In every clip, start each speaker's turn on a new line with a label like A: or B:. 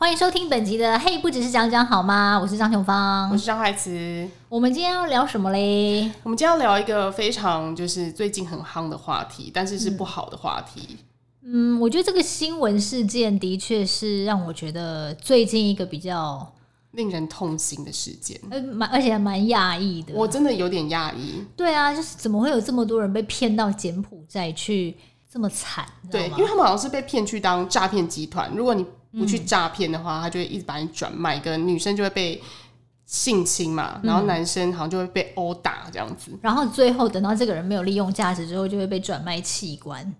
A: 欢迎收听本集的《嘿，不只是讲讲好吗》？我是张琼芳，
B: 我是张海慈。
A: 我们今天要聊什么嘞？
B: 我们今天要聊一个非常就是最近很夯的话题，但是是不好的话题。
A: 嗯，我觉得这个新闻事件的确是让我觉得最近一个比较
B: 令人痛心的事件，
A: 呃，蛮而且还蛮讶异的。
B: 我真的有点讶异。
A: 对啊，就是怎么会有这么多人被骗到柬埔寨去这么惨？
B: 对，因为他们好像是被骗去当诈骗集团。如果你不去诈骗的话，他就会一直把你转卖。跟女生就会被性侵嘛，然后男生好像就会被殴打这样子。
A: 然后最后等到这个人没有利用价值之后，就会被转卖器官。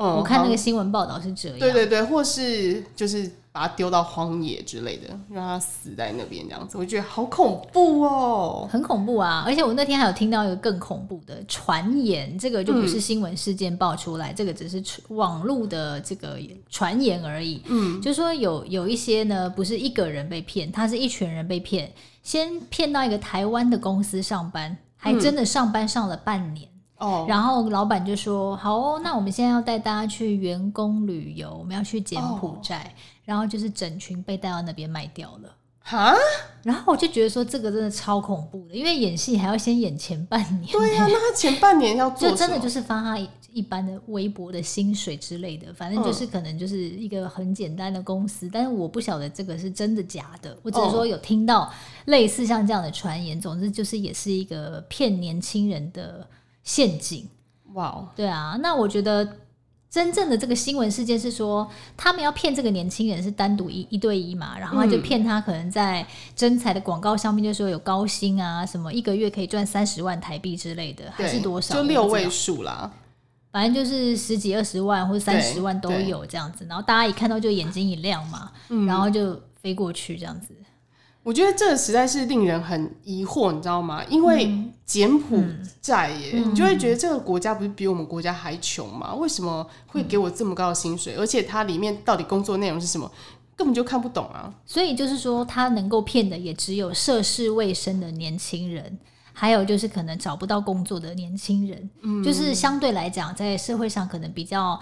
A: 嗯，我看那个新闻报道是这样。
B: 对对对，或是就是。把它丢到荒野之类的，让它死在那边，这样子，我觉得好恐怖哦，
A: 很恐怖啊！而且我那天还有听到一个更恐怖的传言，这个就不是新闻事件爆出来，嗯、这个只是网络的这个传言而已。嗯，就说有有一些呢，不是一个人被骗，他是一群人被骗，先骗到一个台湾的公司上班，还真的上班上了半年。哦、嗯，然后老板就说：“好哦，那我们现在要带大家去员工旅游，我们要去柬埔寨。哦”然后就是整群被带到那边卖掉了，哈？然后我就觉得说这个真的超恐怖的，因为演戏还要先演前半年。
B: 对呀、啊，那他前半年要做，
A: 就真的就是发他一般的微薄的薪水之类的，反正就是可能就是一个很简单的公司。嗯、但是我不晓得这个是真的假的，我只是说有听到类似像这样的传言。总之就是也是一个骗年轻人的陷阱。哇，对啊，那我觉得。真正的这个新闻事件是说，他们要骗这个年轻人是单独一一对一嘛，然后他就骗他可能在征才的广告上面就说有高薪啊，什么一个月可以赚三十万台币之类的，还是多少？
B: 就六位数啦，
A: 反正就是十几二十万或者三十万都有这样子，然后大家一看到就眼睛一亮嘛，然后就飞过去这样子。
B: 我觉得这个实在是令人很疑惑，你知道吗？因为柬埔寨耶，嗯嗯、你就会觉得这个国家不是比我们国家还穷吗？为什么会给我这么高的薪水？嗯、而且它里面到底工作内容是什么，根本就看不懂啊！
A: 所以就是说，他能够骗的也只有涉世未深的年轻人，还有就是可能找不到工作的年轻人，嗯、就是相对来讲，在社会上可能比较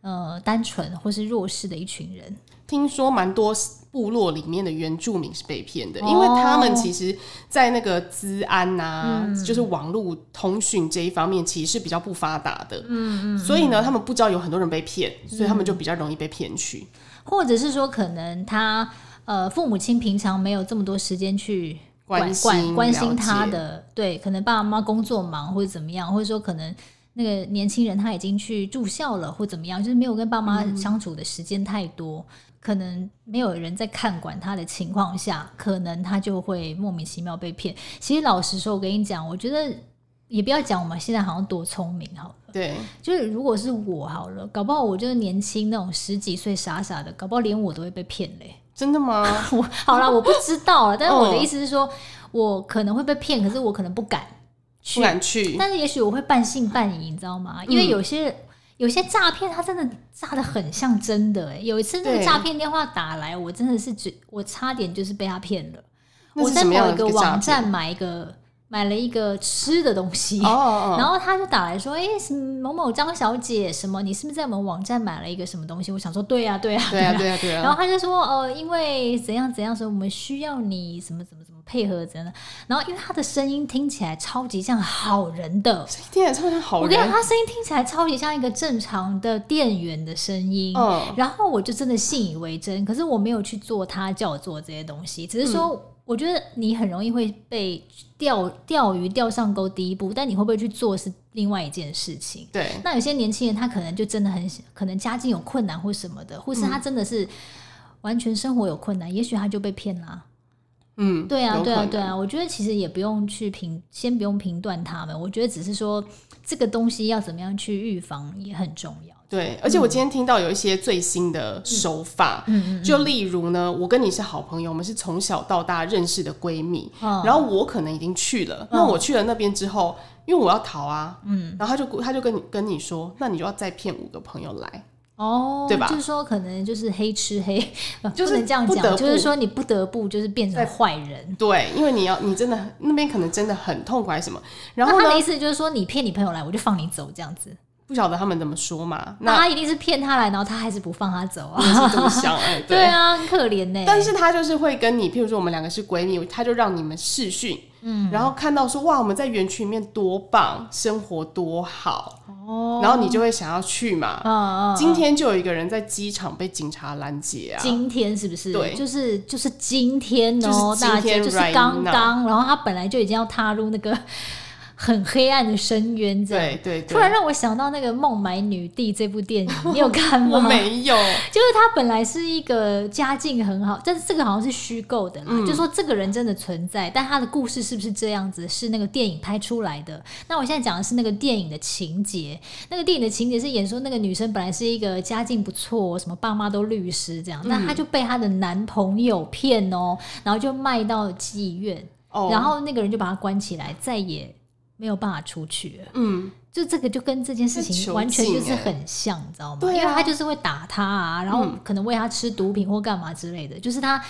A: 呃单纯或是弱势的一群人。
B: 听说蛮多。部落里面的原住民是被骗的，因为他们其实，在那个资安啊，嗯、就是网络通讯这一方面，其实是比较不发达的。嗯嗯，所以呢，他们不知道有很多人被骗，所以他们就比较容易被骗去。
A: 或者是说，可能他呃父母亲平常没有这么多时间去关关关心他的，对，可能爸爸妈妈工作忙或者怎么样，或者说可能那个年轻人他已经去住校了或怎么样，就是没有跟爸妈相处的时间太多。嗯可能没有人在看管他的情况下，可能他就会莫名其妙被骗。其实老实说，我跟你讲，我觉得也不要讲我们现在好像多聪明好了。
B: 对，
A: 就是如果是我好了，搞不好我就是年轻那种十几岁傻傻的，搞不好连我都会被骗嘞。
B: 真的吗？
A: 我好了，我不知道了。但是我的意思是说，我可能会被骗，可是我可能不敢去，
B: 不敢去。
A: 但是也许我会半信半疑，你知道吗？因为有些。嗯有些诈骗，他真的诈的很像真的哎！有一次那个诈骗电话打来，我真的是觉我差点就是被他骗了。我在某一个网站买一个买了一个吃的东西，然后他就打来说：“哎，某某张小姐，什么？你是不是在我们网站买了一个什么东西？”我想说：“对呀，对呀，
B: 对呀，对呀，对呀。”
A: 然后他就说：“呃，因为怎样怎样，说我们需要你什么什么什么。”配合着呢，然后因为他的声音听起来超级像好人的，
B: 声音听起来超像好人。
A: 我跟你讲，他声音听起来超级像一个正常的店员的声音。嗯，然后我就真的信以为真。可是我没有去做他叫我做这些东西，只是说，我觉得你很容易会被钓钓鱼钓上钩第一步，但你会不会去做是另外一件事情。
B: 对，
A: 那有些年轻人他可能就真的很可能家境有困难或什么的，或是他真的是完全生活有困难，也许他就被骗了。
B: 嗯，
A: 对啊，对啊，对啊，我觉得其实也不用去评，先不用评断他们。我觉得只是说这个东西要怎么样去预防也很重要。
B: 对，而且我今天听到有一些最新的手法，嗯，就例如呢，我跟你是好朋友，我们是从小到大认识的闺蜜，嗯然后我可能已经去了，那我去了那边之后，因为我要逃啊，嗯，然后他就他就跟你跟你说，那你就要再骗五个朋友来。
A: 哦，
B: 对吧？
A: 就是说，可能就是黑吃黑，就是不能这样讲。就是说，你不得不就是变成坏人。
B: 对，因为你要，你真的那边可能真的很痛苦还是什么。然后
A: 他的意思就是说，你骗你朋友来，我就放你走这样子。
B: 不晓得他们怎么说嘛。
A: 那他一定是骗他来，然后他还是不放他走啊？
B: 是这么想哎、欸，对，
A: 对啊，很可怜呢、欸。
B: 但是他就是会跟你，譬如说我们两个是闺蜜，他就让你们试训，嗯，然后看到说哇，我们在园区里面多棒，生活多好哦，然后你就会想要去嘛。嗯、今天就有一个人在机场被警察拦截啊。
A: 今天是不是？
B: 对，
A: 就是就是今天哦，大家就是刚刚，然后他本来就已经要踏入那个。很黑暗的深渊，这样
B: 对对对，
A: 突然让我想到那个《孟买女帝》这部电影，你有看吗？
B: 我没有。
A: 就是她本来是一个家境很好，但是这个好像是虚构的啦，嗯、就说这个人真的存在，但他的故事是不是这样子？是那个电影拍出来的。那我现在讲的是那个电影的情节，那个电影的情节是演说那个女生本来是一个家境不错，什么爸妈都律师这样，那她就被她的男朋友骗哦、喔，然后就卖到妓院，哦、然后那个人就把她关起来，再也。没有办法出去了，嗯，就这个就跟这件事情完全就是很像，你知道吗？对啊，因为他就是会打他啊，然后可能喂他吃毒品或干嘛之类的，就是他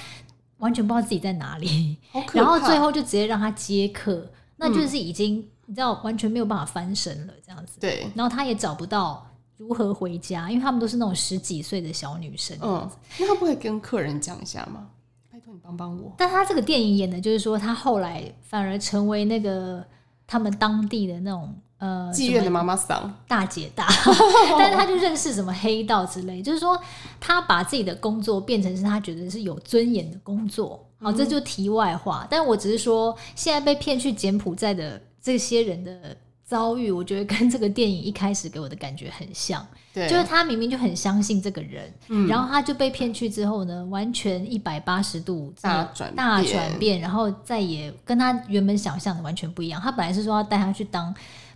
A: 完全不知道自己在哪里，然后最后就直接让他接客，那就是已经你知道完全没有办法翻身了，这样子。对，然后他也找不到如何回家，因为他们都是那种十几岁的小女生，嗯，
B: 那他不会跟客人讲一下吗？拜托你帮帮我。
A: 但他这个电影演的就是说，他后来反而成为那个。他们当地的那种呃
B: 妓院的妈妈桑
A: 大姐大，但是他就认识什么黑道之类，就是说他把自己的工作变成是他觉得是有尊严的工作。好，这就题外话。但我只是说，现在被骗去柬埔寨的这些人的遭遇，我觉得跟这个电影一开始给我的感觉很像。对，就是他明明就很相信这个人，嗯、然后他就被骗去之后呢，完全一百八十度大转大转变，然后再也跟他原本想象的完全不一样。他本来是说要带他去当。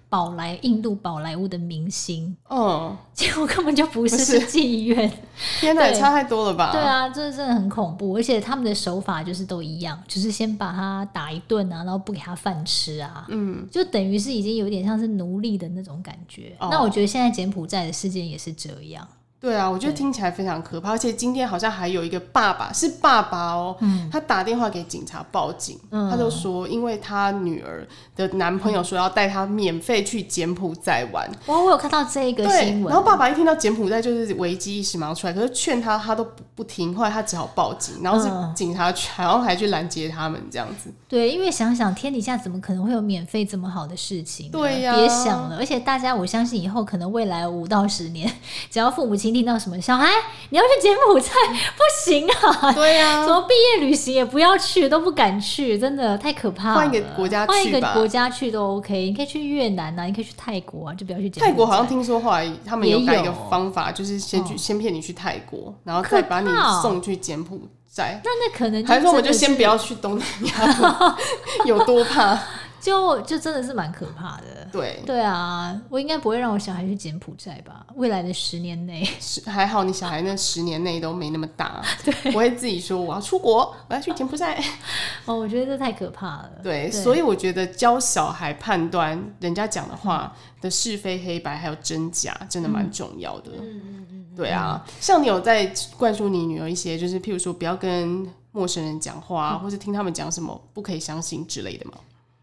A: 宝莱印度宝莱坞的明星，嗯，结果根本就不是是。妓院，
B: 天哪，差太多了吧？
A: 对啊，这真的很恐怖，而且他们的手法就是都一样，就是先把他打一顿啊，然后不给他饭吃啊，嗯，就等于是已经有点像是奴隶的那种感觉。哦，那我觉得现在柬埔寨的事件也是这样。
B: 对啊，我觉得听起来非常可怕，而且今天好像还有一个爸爸，是爸爸哦，嗯、他打电话给警察报警，嗯、他就说，因为他女儿的男朋友说要带他免费去柬埔寨玩。
A: 哇，我有看到这个新闻。
B: 然后爸爸一听到柬埔寨就是危机意识马上出来，可是劝他他都不不听，后来他只好报警，然后是警察去，然后还去拦截他们这样子。
A: 对，因为想想天底下怎么可能会有免费这么好的事情？
B: 对呀、啊，
A: 别想了。而且大家，我相信以后可能未来五到十年，只要父母亲。听到什么小孩你要去柬埔寨 不行啊？对呀、啊，什么毕业旅行也不要去，都不敢去，真的太可怕了。
B: 换一个国家去，
A: 换一个国家去都 OK。你可以去越南、啊，你可以去泰国啊，就不要去柬埔寨。
B: 泰国好像听说后来他们有改一个方法，就是先去、哦、先骗你去泰国，然后再把你送去柬埔寨。
A: 那那可能
B: 还是说我们就先不要去东南亚，有多怕？
A: 就就真的是蛮可怕的。
B: 对
A: 对啊，我应该不会让我小孩去柬埔寨吧？未来的十年内，
B: 还好你小孩那十年内都没那么大，对，我会自己说我要出国，我要去柬埔寨。
A: 哦，我觉得这太可怕了。
B: 对，对所以我觉得教小孩判断人家讲的话的是非黑白还有真假，真的蛮重要的。嗯嗯嗯，对啊，像你有在灌输你女儿一些，就是譬如说不要跟陌生人讲话，嗯、或是听他们讲什么不可以相信之类的吗？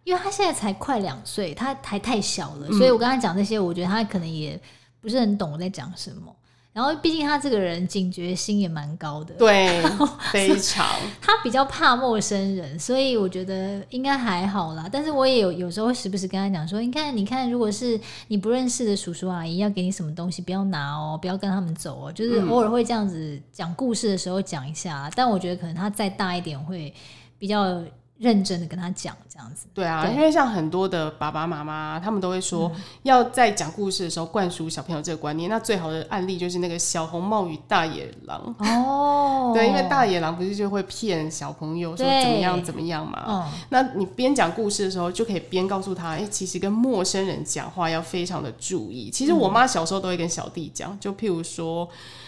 A: 因为他现在才快两岁，他还太小了，嗯、所以我跟他讲这些，我觉得他可能也不是很懂我在讲什么。然后，毕竟他这个人警觉心也蛮高的，
B: 对，非常。
A: 他比较怕陌生人，所以我觉得应该还好啦。但是我也有有时候时不时跟他讲说：“你看，你看，如果是你不认识的叔叔阿姨要给你什么东西，不要拿哦，不要跟他们走哦。”就是偶尔会这样子讲故事的时候讲一下。嗯、但我觉得可能他再大一点会比较。认真的跟他讲这样子，
B: 对啊，对。因为像很多的爸爸妈妈，他们都会说，要在讲故事的时候灌输小朋友这个观念。嗯、那最好的案例就是那个小红帽与大野狼。哦，对，因为大野狼不是就会骗小朋友说怎么样怎么样嘛，嗯、那你边讲故事的时候就可以边告诉他，哎、欸，其实跟陌生人讲话要非常的注意。其实我妈小时候都会跟小弟讲，就譬如说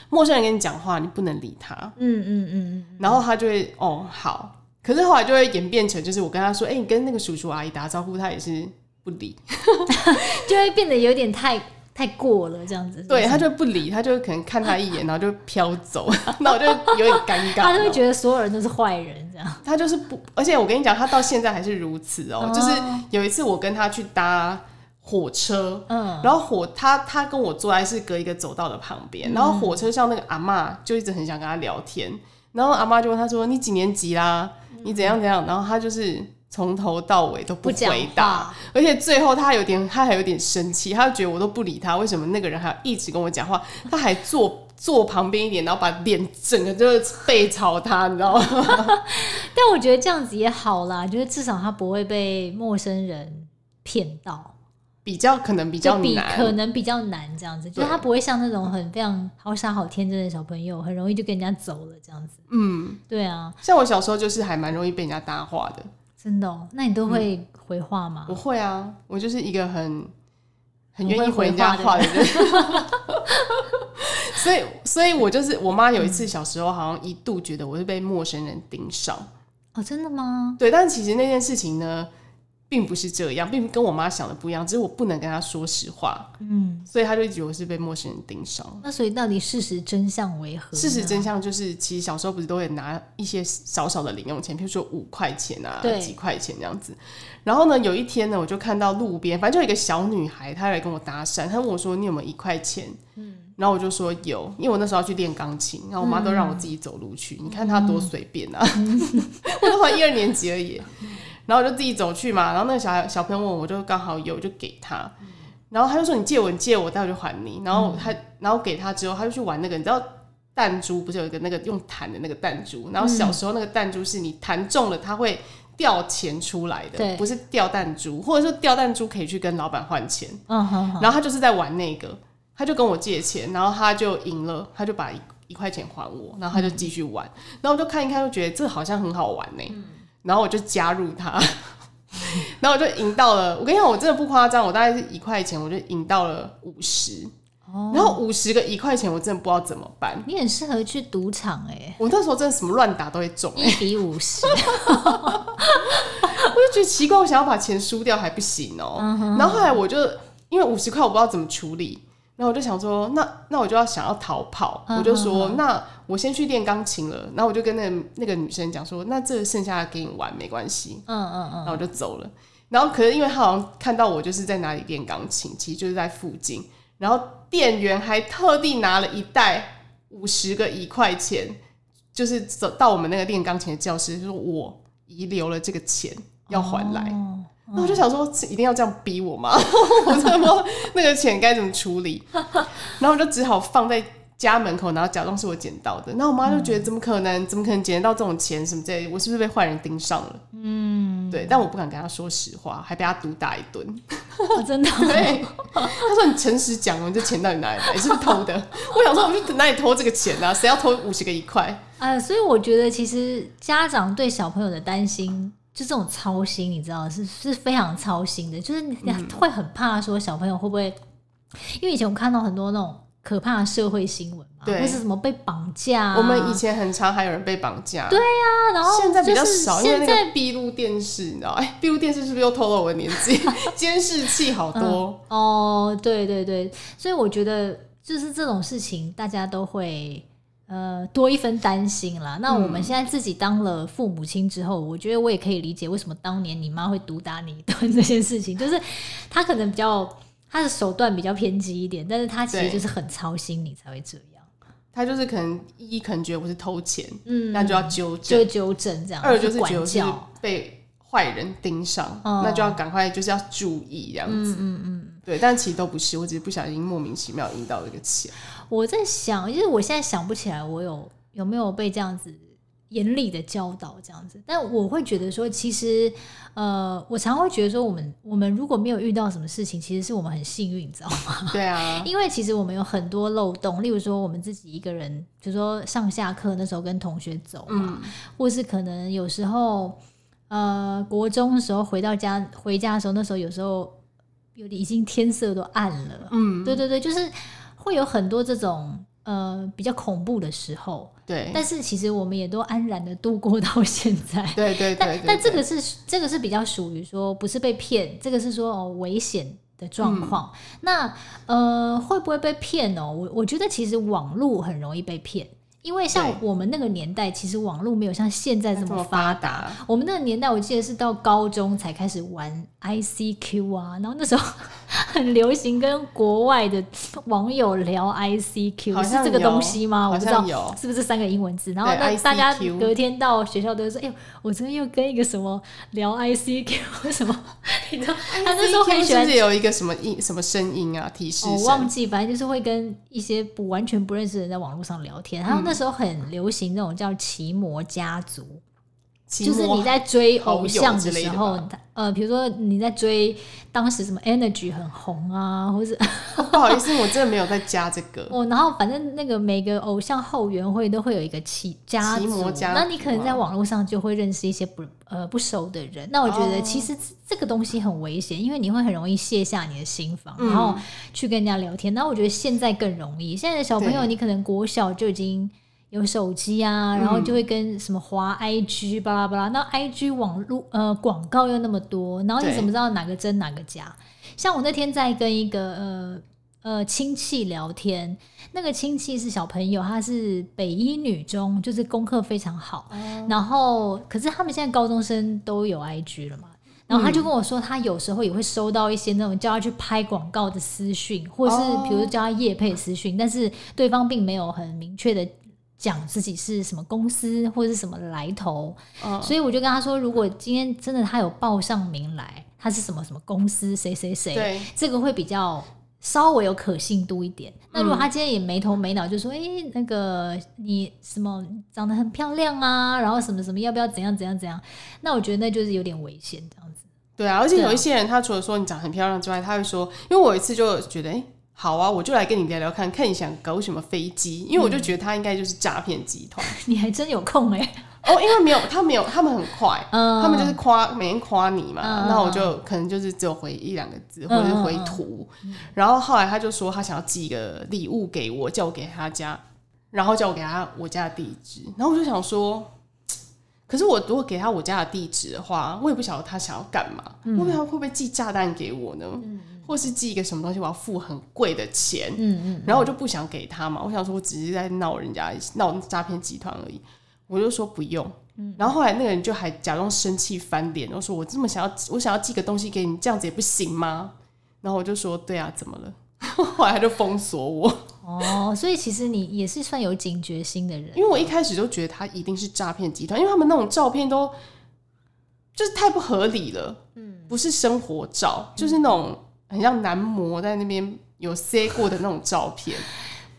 B: 陌生人跟你讲话，你不能理他，嗯。嗯嗯嗯，然后他就会哦好。可是后来就会演变成，就是我跟他说：“哎、欸，你跟那个叔叔阿姨打招呼，他也是不理，
A: 就会变得有点太太过了，这样子。”
B: 对，他就不理，他就可能看他一眼，然后就飘走，那我就有点尴尬。
A: 他就会觉得所有人都是坏人，这样。
B: 他就是不，而且我跟你讲，他到现在还是如此哦、喔。哦、就是有一次我跟他去搭火车，嗯，然后火他他跟我坐在是隔一个走道的旁边，嗯、然后火车上那个阿嬷就一直很想跟他聊天，然后阿妈就问他说：“你几年级啦？你怎样怎样？”然后他就是从头到尾都不回答，而且最后他有点他还有点生气，他就觉得我都不理他，为什么那个人还要一直跟我讲话？他还坐坐旁边一点，然后把脸整个就是背朝他，你知道吗？
A: 但我觉得这样子也好啦，就是至少他不会被陌生人骗到。
B: 比较可能比较难，
A: 可能比较难这样子，就是他不会像那种很非常好傻好天真的小朋友，很容易就跟人家走了这样子。嗯，对啊，
B: 像我小时候就是还蛮容易被人家搭话的，
A: 真的哦。那你都会回话吗？
B: 我会啊，我就是一个很很愿意回人家话的人。所以，所以我就是我妈有一次小时候好像一度觉得我是被陌生人盯上。
A: 哦，真的吗？
B: 对，但其实那件事情呢，并不是这样，并跟我妈想的不一样，只是我不能跟她说实话，嗯，所以她就觉得我是被陌生人盯上。
A: 那所以到底事实真相为何？
B: 事实真相就是，其实小时候不是都会拿一些少少的零用钱，譬如说五块钱啊，几块钱这样子。然后呢，有一天呢，我就看到路边，反正就有一个小女孩，她来跟我搭讪，她问我说：“你有没有一块钱？”嗯，然后我就说有，因为我那时候要去练钢琴，然后我妈都让我自己走路去。嗯、你看她多随便啊，嗯、我都还一二年级而已。然后我就自己走去嘛，然后那个小孩小朋友问我，我就刚好有，就给他。然后他就说：“你借我，你借我，待会就还你。”然后他，然后给他之后，他就去玩那个，你知道弹珠不是有一个那个用弹的那个弹珠？然后小时候那个弹珠是你弹中了，它会掉钱出来的，不是掉弹珠，或者说掉弹珠可以去跟老板换钱。嗯哼。然后他就是在玩那个，他就跟我借钱，然后他就赢了，他就把一一块钱还我，然后他就继续玩。然后我就看一看，就觉得这好像很好玩呢。然后我就加入他，然后我就赢到了。我跟你讲，我真的不夸张，我大概是一块钱，我就赢到了五十。哦，然后五十个一块钱，我真的不知道怎么办。
A: 你很适合去赌场哎！
B: 我那时候真的什么乱打都会中，
A: 一比五十。
B: 我就觉得奇怪，我想要把钱输掉还不行哦。然后后来我就因为五十块，我不知道怎么处理。然后我就想说，那那我就要想要逃跑，嗯、我就说，嗯、那我先去练钢琴了。然后我就跟那个那个女生讲说，那这剩下的给你玩没关系。嗯嗯嗯。然后我就走了。然后可是因为他好像看到我就是在哪里练钢琴，其实就是在附近。然后店员还特地拿了一袋五十个一块钱，就是走到我们那个练钢琴的教室，就说我遗留了这个钱要还来。哦那我就想说，一定要这样逼我吗？我真的不知道那个钱该怎么处理，然后我就只好放在家门口，然后假装是我捡到的。然后我妈就觉得，怎么可能？怎么可能捡得到这种钱？什么之类的？我是不是被坏人盯上了？嗯，对。但我不敢跟她说实话，还被她毒打一顿。
A: 哦，真的？
B: 对。她说：“你诚实讲，你这钱到底哪里来？是不是偷的？” 我想说，我去哪里偷这个钱啊？谁要偷五十个一块？
A: 呃，所以我觉得，其实家长对小朋友的担心。就这种操心，你知道是是非常操心的，就是你会很怕说小朋友会不会，因为以前我看到很多那种可怕的社会新闻嘛，对，或是什么被绑架啊。
B: 我们以前很常还有人被绑架，
A: 对呀、啊，然后
B: 现在比较少，因为那个闭路电视，你知道？哎，闭路电视是不是又偷了我的年纪？监视器好多、
A: 嗯、哦，对对对，所以我觉得就是这种事情大家都会。呃，多一分担心啦。那我们现在自己当了父母亲之后，嗯、我觉得我也可以理解为什么当年你妈会毒打你一顿这件事情。就是她可能比较她的手段比较偏激一点，但是她其实就是很操心你才会这样。
B: 她就是可能一可能觉得我是偷钱，嗯，那就要纠正，
A: 就纠正这样。
B: 二就是觉得被坏人盯上，嗯、那就要赶快就是要注意这样子。嗯嗯嗯，对。但其实都不是，我只是不小心莫名其妙赢到这个钱。
A: 我在想，就是我现在想不起来，我有有没有被这样子严厉的教导这样子。但我会觉得说，其实，呃，我常会觉得说，我们我们如果没有遇到什么事情，其实是我们很幸运，你知道吗？
B: 对啊，
A: 因为其实我们有很多漏洞，例如说我们自己一个人，比如说上下课那时候跟同学走嘛，嗯、或是可能有时候，呃，国中的时候回到家回家的时候，那时候有时候有点已经天色都暗了，嗯，对对对，就是。会有很多这种呃比较恐怖的时候，
B: 对，
A: 但是其实我们也都安然的度过到现在，
B: 对 对对，对，对对。
A: 但这个是这个是比较属于说不是被骗，这个是说哦危险的状况。嗯、那呃会不会被骗哦？我我觉得其实网络很容易被骗，因为像我们那个年代，其实网络没有像现在这么发达。我们那个年代，我记得是到高中才开始玩 ICQ 啊，然后那时候。很流行跟国外的网友聊 ICQ，是这个东西吗？我不知道是不是三个英文字。然后大家隔天到学校都会说：“哎呦，我昨天又跟一个什么聊 ICQ 什么？” 你知道他那时候很喜欢，
B: 是有一个什么音什么声音啊提示？
A: 我忘记，反正就是会跟一些不完全不认识的人在网络上聊天。然后那时候很流行那种叫奇摩家族。就是你在追偶像的时候，呃，比如说你在追当时什么 Energy 很红啊，或者
B: 不好意思，我真的没有在加这个。
A: 哦，然后反正那个每个偶像后援会都会有一个奇家族，那你可能在网络上就会认识一些不呃不熟的人。那我觉得其实这个东西很危险，因为你会很容易卸下你的心防，然后去跟人家聊天。那我觉得现在更容易，现在的小朋友你可能国小就已经。有手机啊，然后就会跟什么滑 IG 巴拉巴拉，那 IG 网络呃广告又那么多，然后你怎么知道哪个真哪个假？像我那天在跟一个呃呃亲戚聊天，那个亲戚是小朋友，他是北一女中，就是功课非常好，然后可是他们现在高中生都有 IG 了嘛，然后他就跟我说，他有时候也会收到一些那种叫他去拍广告的私讯，或是比如叫他夜配私讯，但是对方并没有很明确的。讲自己是什么公司或者是什么来头，哦，所以我就跟他说，如果今天真的他有报上名来，他是什么什么公司，谁谁谁，对，这个会比较稍微有可信度一点。那如果他今天也没头没脑，就说，哎，嗯，那个你什么长得很漂亮啊，然后什么什么要不要怎样怎样怎样，那我觉得那就是有点危险这样子。
B: 对啊，而且有一些人，他除了说你长得很漂亮之外，他会说，因为我有一次就觉得，哎。好啊，我就来跟你聊聊看看你想搞什么飞机，因为我就觉得他应该就是诈骗集团。
A: 你还真有空哎、
B: 欸！哦，因为没有他没有，他们很快，嗯、他们就是夸每天夸你嘛，那、嗯、我就可能就是只有回一两个字，或者是回图、嗯。然后后来他就说他想要寄一个礼物给我，叫我给他家，然后叫我给他我家的地址。然后我就想说，可是我如果给他我家的地址的话，我也不晓得他想要干嘛，我、嗯、不知道会不会寄炸弹给我呢？嗯或是寄一个什么东西，我要付很贵的钱，嗯嗯，然后我就不想给他嘛，我想说我只是在闹人家闹诈骗集团而已，我就说不用，嗯，然后后来那个人就还假装生气翻脸，我说我这么想要，我想要寄个东西给你，这样子也不行吗？然后我就说对啊，怎么了？后来他就封锁我。
A: 哦，所以其实你也是算有警觉心的人，
B: 因为我一开始就觉得他一定是诈骗集团，因为他们那种照片都就是太不合理了，嗯，不是生活照，就是那种。很像男模在那边有塞过的那种照片。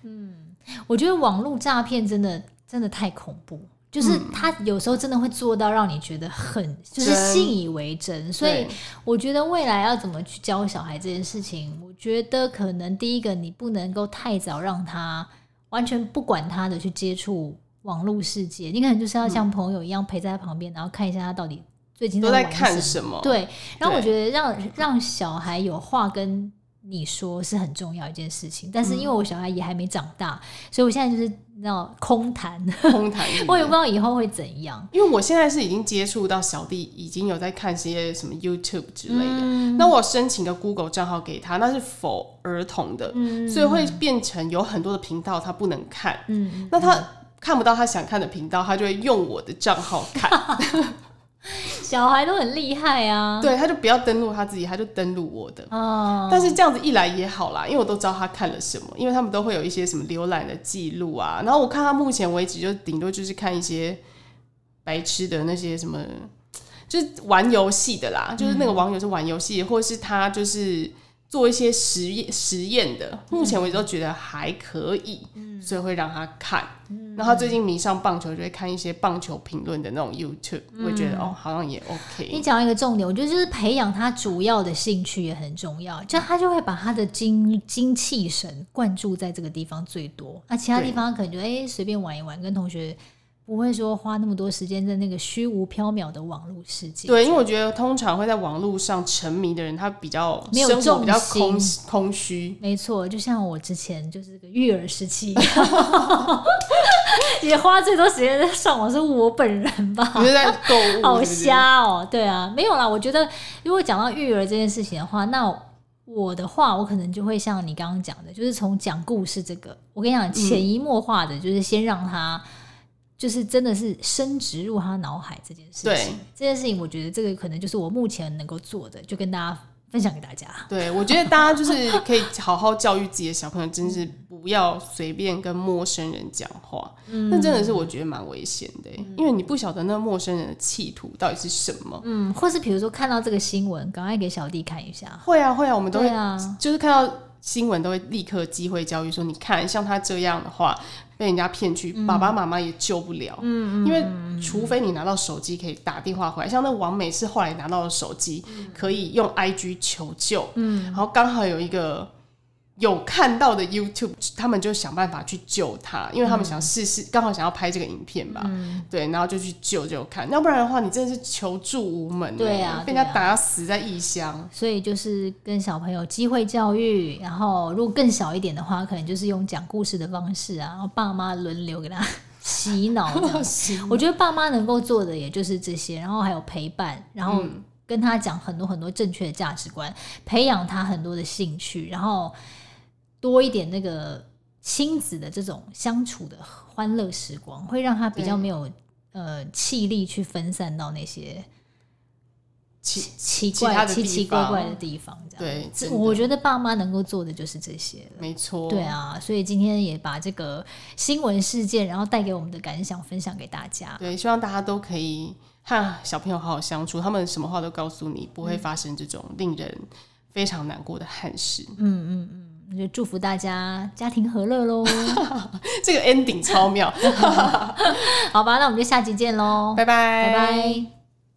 A: 嗯，我觉得网络诈骗真的真的太恐怖，就是他有时候真的会做到让你觉得很就是信以为真，真。所以我觉得未来要怎么去教小孩这件事情，我觉得可能第一个你不能够太早让他完全不管他的去接触网络世界，你可能就是要像朋友一样陪在他旁边，然后看一下他到底。最近
B: 都在看什么？
A: 对，然后我觉得让让小孩有话跟你说是很重要一件事情。但是因为我小孩也还没长大，所以我现在就是那空谈，
B: 空谈。
A: 我也不知道以后会怎样。
B: 因为我现在是已经接触到小弟，已经有在看些什么 YouTube 之类的。嗯、那我申请个 Google 账号给他，那是 for 儿童的，嗯、所以会变成有很多的频道他不能看。嗯，那他看不到他想看的频道，他就会用我的账号看。
A: 小孩都很厉害啊，
B: 对，他就不要登录他自己，他就登录我的。哦，但是这样子一来也好啦，因为我都知道他看了什么，因为他们都会有一些什么浏览的记录啊。然后我看他目前为止就顶多就是看一些白痴的那些什么，就是玩游戏的啦，就是那个网友是玩游戏，或是他就是。做一些实验实验的，目前为止都觉得还可以，嗯，所以会让他看。嗯，然后他最近迷上棒球，就会看一些棒球评论的那种 YouTube，嗯，会觉得哦，好像也 OK。
A: 你讲一个重点，我觉得就是培养他主要的兴趣也很重要，就他就会把他的精精气神灌注在这个地方最多，那其他地方可能就哎随便玩一玩，跟同学。不会说花那么多时间在那个虚无缥缈的网络世界。
B: 对，因为我觉得通常会在网络上沉迷的人，他比较
A: 没有重心，
B: 比较空空虚。
A: 没错，就像我之前就是个育儿时期，也花最多时间在上网是我本人吧？
B: 你是在购物？
A: 好瞎哦！对啊，没有啦。我觉得如果讲到育儿这件事情的话，那我的话，我可能就会像你刚刚讲的，就是从讲故事这个，我跟你讲，潜移默化的，就是先让他。就是真的是深植入他脑海这件事情，这件事情，我觉得这个可能就是我目前能够做的，就跟大家分享给大家。
B: 对，我觉得大家就是可以好好教育自己的小朋友，真是不要随便跟陌生人讲话。嗯，那真的是我觉得蛮危险的，嗯，因为你不晓得那陌生人的企图到底是什么。
A: 嗯，或是比如说看到这个新闻，赶快给小弟看一下。
B: 会啊，会啊，我们都会啊，就是看到新闻都会立刻机会教育说，你看像他这样的话。被人家骗去，爸爸妈妈也救不了。嗯，因为除非你拿到手机可以打电话回来，像那王美是后来拿到了手机，可以用 IG 求救。嗯，然后刚好有一个。有看到的 YouTube，他们就想办法去救他，因为他们想试试，刚好想要拍这个影片吧，嗯、对，然后就去救救看，要不然的话，你真的是求助无门，
A: 对啊，
B: 被人家打死在异乡，
A: 所以就是跟小朋友机会教育，然后如果更小一点的话，可能就是用讲故事的方式啊，然后爸妈轮流给他 洗脑。我觉得爸妈能够做的也就是这些，然后还有陪伴，然后跟他讲很多很多正确的价值观，培养他很多的兴趣，然后。多一点那个亲子的这种相处的欢乐时光，会让他比较没有呃气力去分散到那些奇奇怪奇奇怪怪的地方。这样
B: 对，
A: 我觉得爸妈能够做的就是这些了。
B: 没错，
A: 对啊，所以今天也把这个新闻事件，然后带给我们的感想分享给大家。
B: 对，希望大家都可以和小朋友好好相处，他们什么话都告诉你，不会发生这种令人非常难过的憾事。
A: 嗯嗯嗯。就祝福大家家庭和乐喽！
B: 这个 ending 超妙，
A: 好吧，那我们就下集见喽，
B: 拜拜，
A: 拜拜。